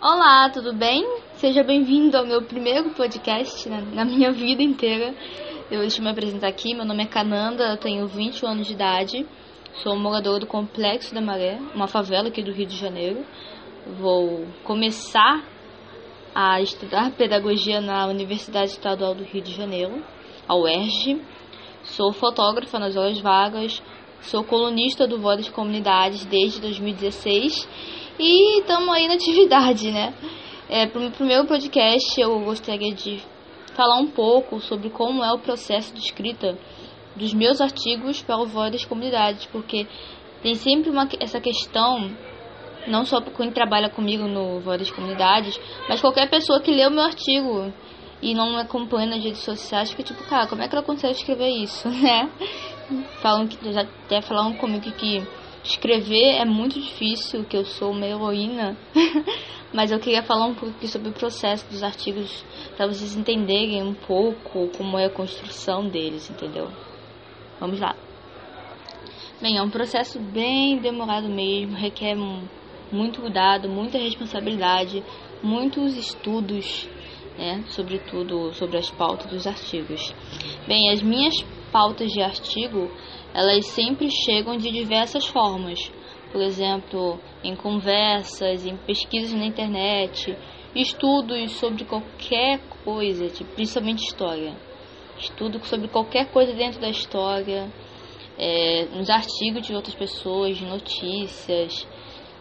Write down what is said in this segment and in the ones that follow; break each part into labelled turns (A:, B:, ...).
A: Olá, tudo bem? Seja bem-vindo ao meu primeiro podcast na, na minha vida inteira. Eu deixo me apresentar aqui. Meu nome é Cananda, eu tenho 20 anos de idade. Sou moradora do Complexo da Maré, uma favela aqui do Rio de Janeiro. Vou começar a estudar pedagogia na Universidade Estadual do Rio de Janeiro, a UERJ. Sou fotógrafa nas horas vagas, sou colunista do Voz das Comunidades desde 2016 e estamos aí na atividade, né? É, o meu podcast eu gostaria de falar um pouco sobre como é o processo de escrita dos meus artigos para o Voz das Comunidades, porque tem sempre uma, essa questão, não só para quem trabalha comigo no Voz das Comunidades, mas qualquer pessoa que lê o meu artigo e não me acompanha nas redes sociais, fica tipo, cara, como é que ela consegue escrever isso, né? Falam que já até falaram comigo que escrever é muito difícil, que eu sou uma heroína, mas eu queria falar um pouco sobre o processo dos artigos para vocês entenderem um pouco como é a construção deles, entendeu? Vamos lá. Bem, é um processo bem demorado mesmo, requer muito cuidado, muita responsabilidade, muitos estudos, né, sobretudo sobre as pautas dos artigos. Bem, as minhas pautas de artigo, elas sempre chegam de diversas formas. Por exemplo, em conversas, em pesquisas na internet, estudos sobre qualquer coisa, tipo, principalmente história. Estudo sobre qualquer coisa dentro da história, é, nos artigos de outras pessoas, de notícias,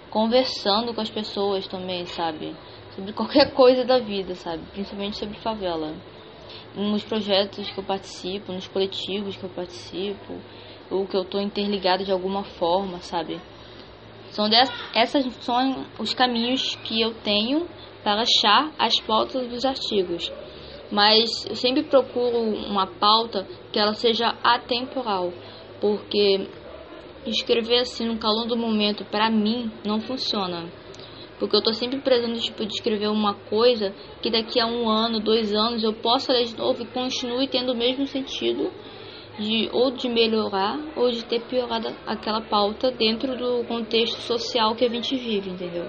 A: conversando com as pessoas também, sabe? Sobre qualquer coisa da vida, sabe? Principalmente sobre favela nos projetos que eu participo, nos coletivos que eu participo, ou que eu estou interligado de alguma forma, sabe? São dessas, essas são os caminhos que eu tenho para achar as pautas dos artigos. Mas eu sempre procuro uma pauta que ela seja atemporal, porque escrever assim no calor do momento para mim não funciona. Porque eu tô sempre prezando tipo, de escrever uma coisa que daqui a um ano, dois anos eu possa ler de novo e continue tendo o mesmo sentido de ou de melhorar ou de ter piorado aquela pauta dentro do contexto social que a gente vive, entendeu?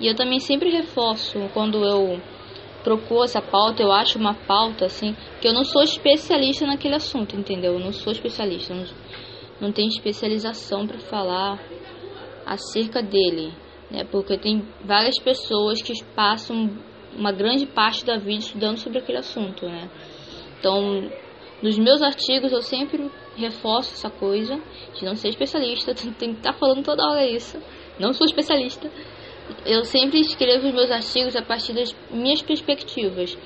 A: E eu também sempre reforço quando eu procuro essa pauta, eu acho uma pauta assim, que eu não sou especialista naquele assunto, entendeu? Eu não sou especialista, não, não tenho especialização para falar acerca dele né? Porque tem várias pessoas que passam uma grande parte da vida estudando sobre aquele assunto, né? Então, nos meus artigos eu sempre reforço essa coisa de não ser especialista, tem que estar falando toda hora isso. Não sou especialista. Eu sempre escrevo os meus artigos a partir das minhas perspectivas.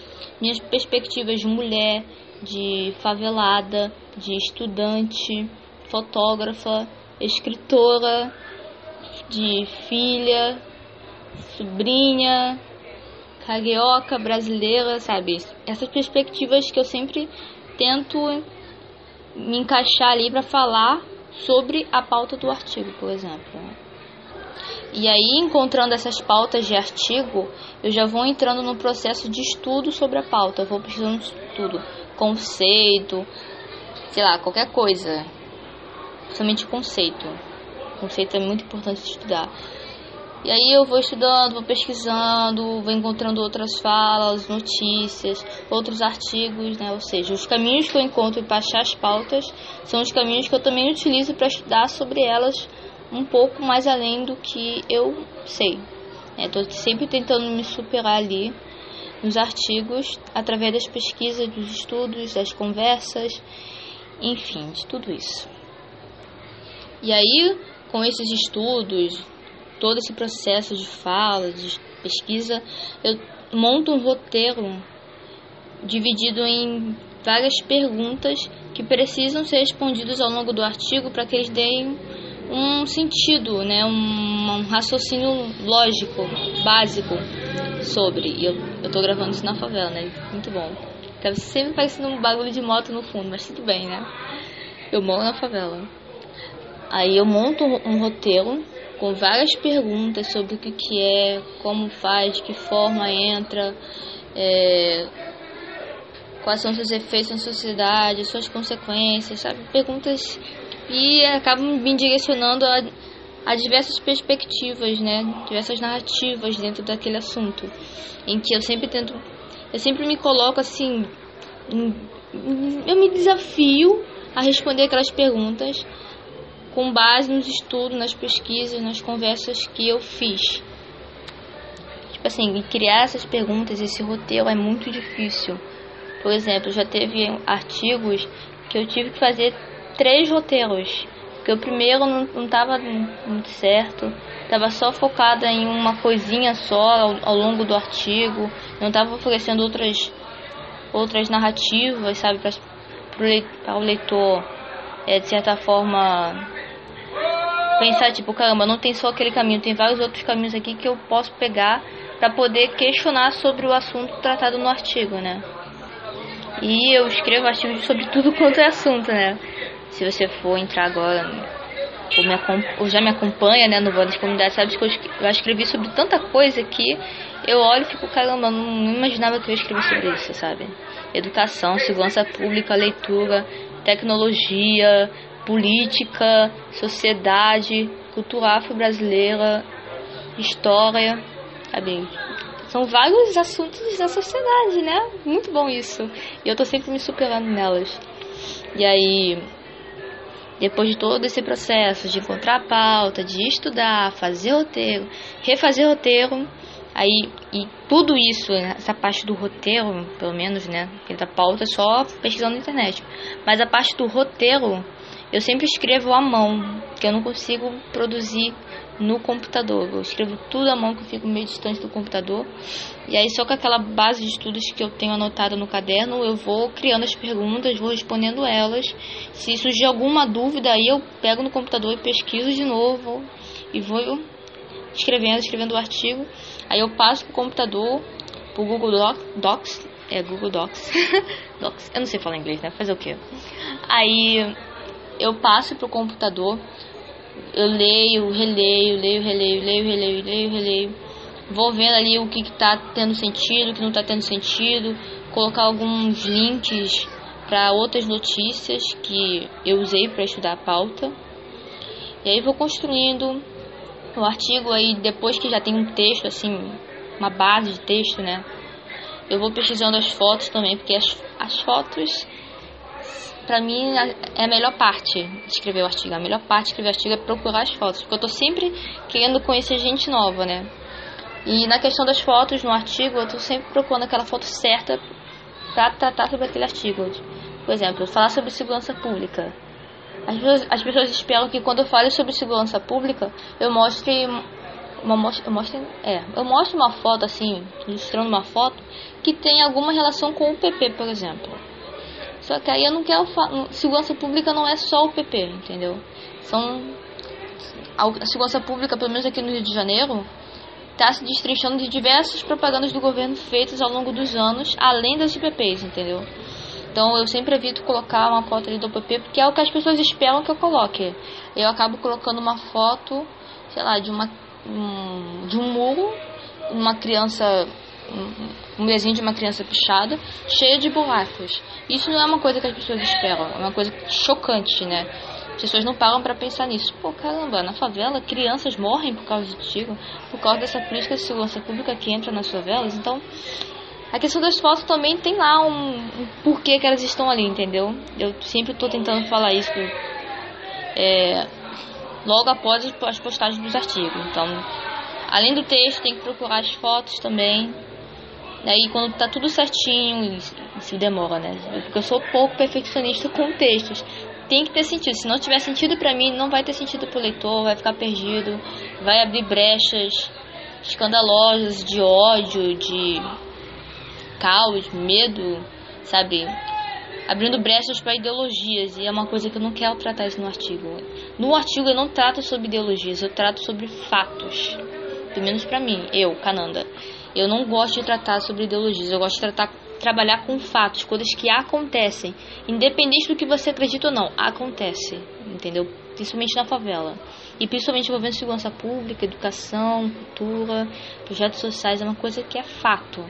A: Minhas perspectivas de mulher, de favelada, de estudante, fotógrafa, escritora, de filha, sobrinha, carioca, brasileira, sabe? Essas perspectivas que eu sempre tento me encaixar ali para falar sobre a pauta do artigo, por exemplo. E aí, encontrando essas pautas de artigo, eu já vou entrando no processo de estudo sobre a pauta. Eu vou pesquisando tudo, conceito, sei lá, qualquer coisa, somente conceito. Conceito é muito importante estudar. E aí eu vou estudando, vou pesquisando, vou encontrando outras falas, notícias, outros artigos, né? Ou seja, os caminhos que eu encontro para achar as pautas são os caminhos que eu também utilizo para estudar sobre elas um pouco mais além do que eu sei. Estou é, sempre tentando me superar ali nos artigos, através das pesquisas, dos estudos, das conversas, enfim, de tudo isso. E aí, com esses estudos, todo esse processo de fala, de pesquisa, eu monto um roteiro dividido em várias perguntas que precisam ser respondidas ao longo do artigo para que eles deem um sentido, né, um, um raciocínio lógico, básico sobre. E eu, eu tô gravando isso na favela, né? Muito bom. Tava sempre parecendo um bagulho de moto no fundo, mas tudo bem, né? Eu moro na favela. Aí eu monto um roteiro com várias perguntas sobre o que, é, como faz, de que forma entra, é, quais são seus efeitos na sociedade, suas consequências, sabe? Perguntas e acabam me direcionando a há diversas perspectivas, né? Diversas narrativas dentro daquele assunto, em que eu sempre tento, eu sempre me coloco assim, eu me desafio a responder aquelas perguntas com base nos estudos, nas pesquisas, nas conversas que eu fiz. Tipo assim, criar essas perguntas, esse roteiro é muito difícil. Por exemplo, já teve artigos que eu tive que fazer três roteiros. Porque o primeiro não estava muito certo, estava só focada em uma coisinha só ao, ao longo do artigo, não estava oferecendo outras, outras narrativas, sabe, para o leitor, é, de certa forma, pensar tipo, caramba, não tem só aquele caminho, tem vários outros caminhos aqui que eu posso pegar para poder questionar sobre o assunto tratado no artigo, né? E eu escrevo artigos sobre tudo quanto é assunto, né? Se você for entrar agora ou, me, ou já me acompanha, né, no Voz das Comunidades, sabe que eu, escrevi sobre tanta coisa que eu olho e fico, caramba, não, imaginava que eu ia escrever sobre isso, sabe? Educação, segurança pública, leitura, tecnologia, política, sociedade, cultura afro-brasileira, história, sabe? São vários assuntos da sociedade, né? Muito bom isso. E eu tô sempre me superando nelas. E aí, depois de todo esse processo de encontrar a pauta, de estudar, fazer roteiro, refazer roteiro, aí e tudo isso, essa parte do roteiro, pelo menos, né? Porque da pauta é só pesquisando na internet. Mas a parte do roteiro eu sempre escrevo à mão, que eu não consigo produzir no computador. Eu escrevo tudo à mão, que eu fico meio distante do computador. E aí, só com aquela base de estudos que eu tenho anotada no caderno, eu vou criando as perguntas, vou respondendo elas. Se surgir alguma dúvida, aí eu pego no computador e pesquiso de novo. E vou escrevendo, escrevendo o artigo. Aí eu passo pro computador, pro Google Docs. É, Google Docs. Docs. Eu não sei falar inglês, né? Fazer o quê? Aí eu passo pro computador, eu leio, releio, leio, releio, leio, releio, leio, releio. Vou vendo ali o que está tendo sentido, o que não está tendo sentido, colocar alguns links para outras notícias que eu usei para estudar a pauta. E aí vou construindo o artigo aí depois que já tem um texto assim, uma base de texto, né? Eu vou pesquisando as fotos também, porque as, as fotos pra mim é a melhor parte escrever o artigo. A melhor parte de escrever o artigo é procurar as fotos, porque eu tô sempre querendo conhecer gente nova, né? E na questão das fotos no artigo, eu tô sempre procurando aquela foto certa para tratar sobre aquele artigo. Por exemplo, falar sobre segurança pública. As pessoas, as pessoas esperam que quando eu fale sobre segurança pública, eu mostre uma eu mostre, é, eu mostre uma foto assim, ilustrando uma foto que tem alguma relação com o PP, por exemplo. Só que aí eu não quero. Segurança pública não é só o PP, entendeu? São. A segurança pública, pelo menos aqui no Rio de Janeiro, está se destrinchando de diversas propagandas do governo feitas ao longo dos anos, além das IPPs, entendeu? Então eu sempre evito colocar uma foto ali do PP, porque é o que as pessoas esperam que eu coloque. Eu acabo colocando uma foto, sei lá, de uma um, de um muro, uma criança um desenho de uma criança pichada, cheia de buracos. Isso não é uma coisa que as pessoas esperam, é uma coisa chocante, né? As pessoas não param para pensar nisso. Pô, caramba, na favela crianças morrem por causa de tiro, por causa dessa política de segurança pública que entra nas favelas. Então, a questão das fotos também tem lá um, um porquê que elas estão ali, entendeu? Eu sempre estou tentando falar isso é, logo após as postagens dos artigos. Então, além do texto, tem que procurar as fotos também Aí quando tá tudo certinho, se demora, né? Porque eu sou pouco perfeccionista com textos. Tem que ter sentido. Se não tiver sentido para mim, não vai ter sentido pro leitor, vai ficar perdido, vai abrir brechas escandalosas de ódio, de caos, medo, sabe? Abrindo brechas para ideologias, e é uma coisa que eu não quero tratar isso no artigo. No artigo eu não trato sobre ideologias, eu trato sobre fatos. Pelo menos para mim, eu, Cananda. Eu não gosto de tratar sobre ideologias, eu gosto de tratar, trabalhar com fatos, coisas que acontecem, independente do que você acredita ou não, acontece, entendeu? Principalmente na favela. E principalmente envolvendo segurança pública, educação, cultura, projetos sociais, é uma coisa que é fato.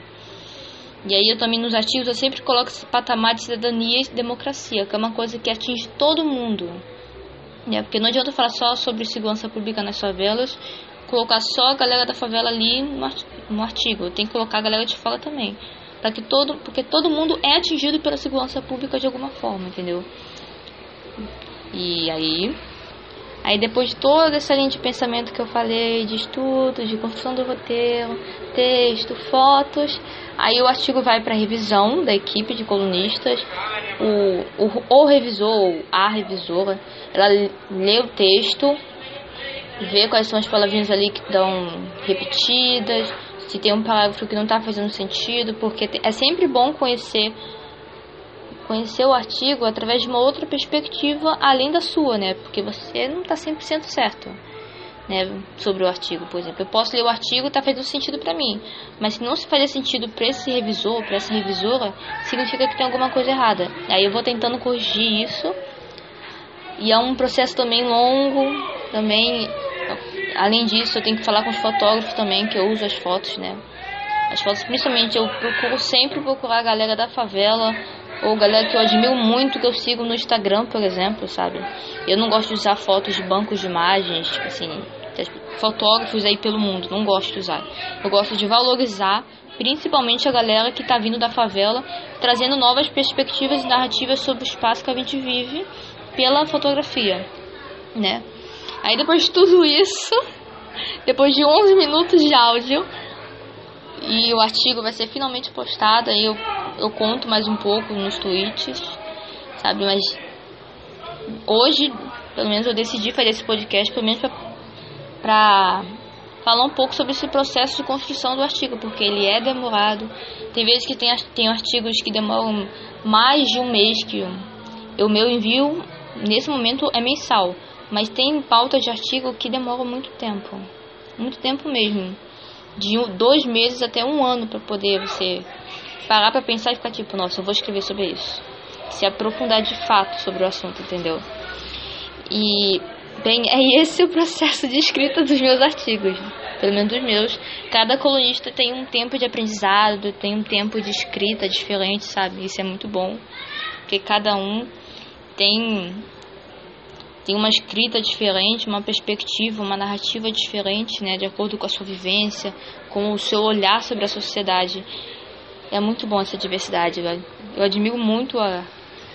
A: E aí eu também nos artigos eu sempre coloco esse patamar de cidadania e democracia, que é uma coisa que atinge todo mundo. Né? Porque não adianta falar só sobre segurança pública nas favelas, colocar só a galera da favela ali no artigo. Tem que colocar a galera de fora também. Para que todo, porque todo mundo é atingido pela segurança pública de alguma forma, entendeu? E aí, aí depois de toda essa linha de pensamento que eu falei, de estudo, de construção do roteiro, texto, fotos, aí o artigo vai para revisão da equipe de colunistas, o, o, o revisor a revisora, ela lê o texto, vê quais são as palavrinhas ali que estão repetidas, se tem um parágrafo que não está fazendo sentido, porque é sempre bom conhecer conhecer o artigo através de uma outra perspectiva além da sua, né? Porque você não está 100% certo, né? Sobre o artigo, por exemplo. Eu posso ler o artigo e está fazendo sentido para mim, mas se não se fazer sentido para esse revisor, para essa revisora, significa que tem alguma coisa errada. Aí eu vou tentando corrigir isso. E é um processo também longo, também além disso, eu tenho que falar com os fotógrafos também, que eu uso as fotos, né? As fotos, principalmente, eu procuro sempre procurar a galera da favela, ou galera que eu admiro muito, que eu sigo no Instagram, por exemplo, sabe? Eu não gosto de usar fotos de bancos de imagens, tipo assim, fotógrafos aí pelo mundo, não gosto de usar. Eu gosto de valorizar, principalmente a galera que tá vindo da favela, trazendo novas perspectivas e narrativas sobre o espaço que a gente vive pela fotografia, né? Aí depois de tudo isso, depois de 11 minutos de áudio, e o artigo vai ser finalmente postado, aí eu, eu conto mais um pouco nos tweets, sabe? Mas hoje, pelo menos eu decidi fazer esse podcast, pelo menos pra, pra falar um pouco sobre esse processo de construção do artigo, porque ele é demorado. Tem vezes que tem, tem artigos que demoram mais de um mês que o meu envio, nesse momento, é mensal. Mas tem pautas de artigo que demoram muito tempo. Muito tempo mesmo. De dois meses até um ano para poder você parar para pensar e ficar tipo, nossa, eu vou escrever sobre isso. Se aprofundar de fato sobre o assunto, entendeu? E, bem, é esse o processo de escrita dos meus artigos. Pelo menos dos meus. Cada colunista tem um tempo de aprendizado, tem um tempo de escrita diferente, sabe? Isso é muito bom. Porque cada um tem tem uma escrita diferente, uma perspectiva, uma narrativa diferente, né, de acordo com a sua vivência, com o seu olhar sobre a sociedade. É muito bom essa diversidade. Eu, eu admiro muito a,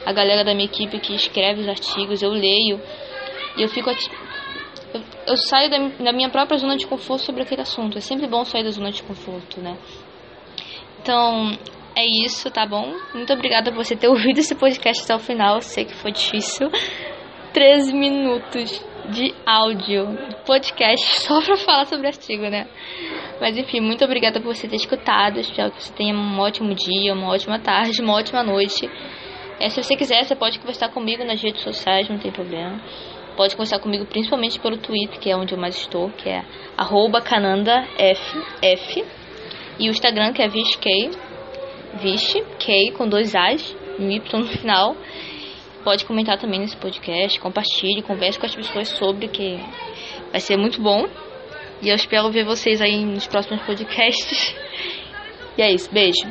A: a galera da minha equipe que escreve os artigos, eu leio e eu fico eu, eu saio da, da minha própria zona de conforto sobre aquele assunto. É sempre bom sair da zona de conforto, né? Então, é isso, tá bom? Muito obrigada por você ter ouvido esse podcast até o final. Sei que foi difícil, 13 minutos de áudio, podcast só pra falar sobre artigo, né? Mas enfim, muito obrigada por você ter escutado. Espero que você tenha um ótimo dia, uma ótima tarde, uma ótima noite. É, se você quiser, você pode conversar comigo nas redes sociais, não tem problema. Pode conversar comigo principalmente pelo Twitter, que é onde eu mais estou, que é canandaf. E o Instagram, que é vishk, vish, K com dois As, um Y no final. Pode comentar também nesse podcast, compartilhe, converse com as pessoas sobre que vai ser muito bom. E eu espero ver vocês aí nos próximos podcasts. E é isso, beijo.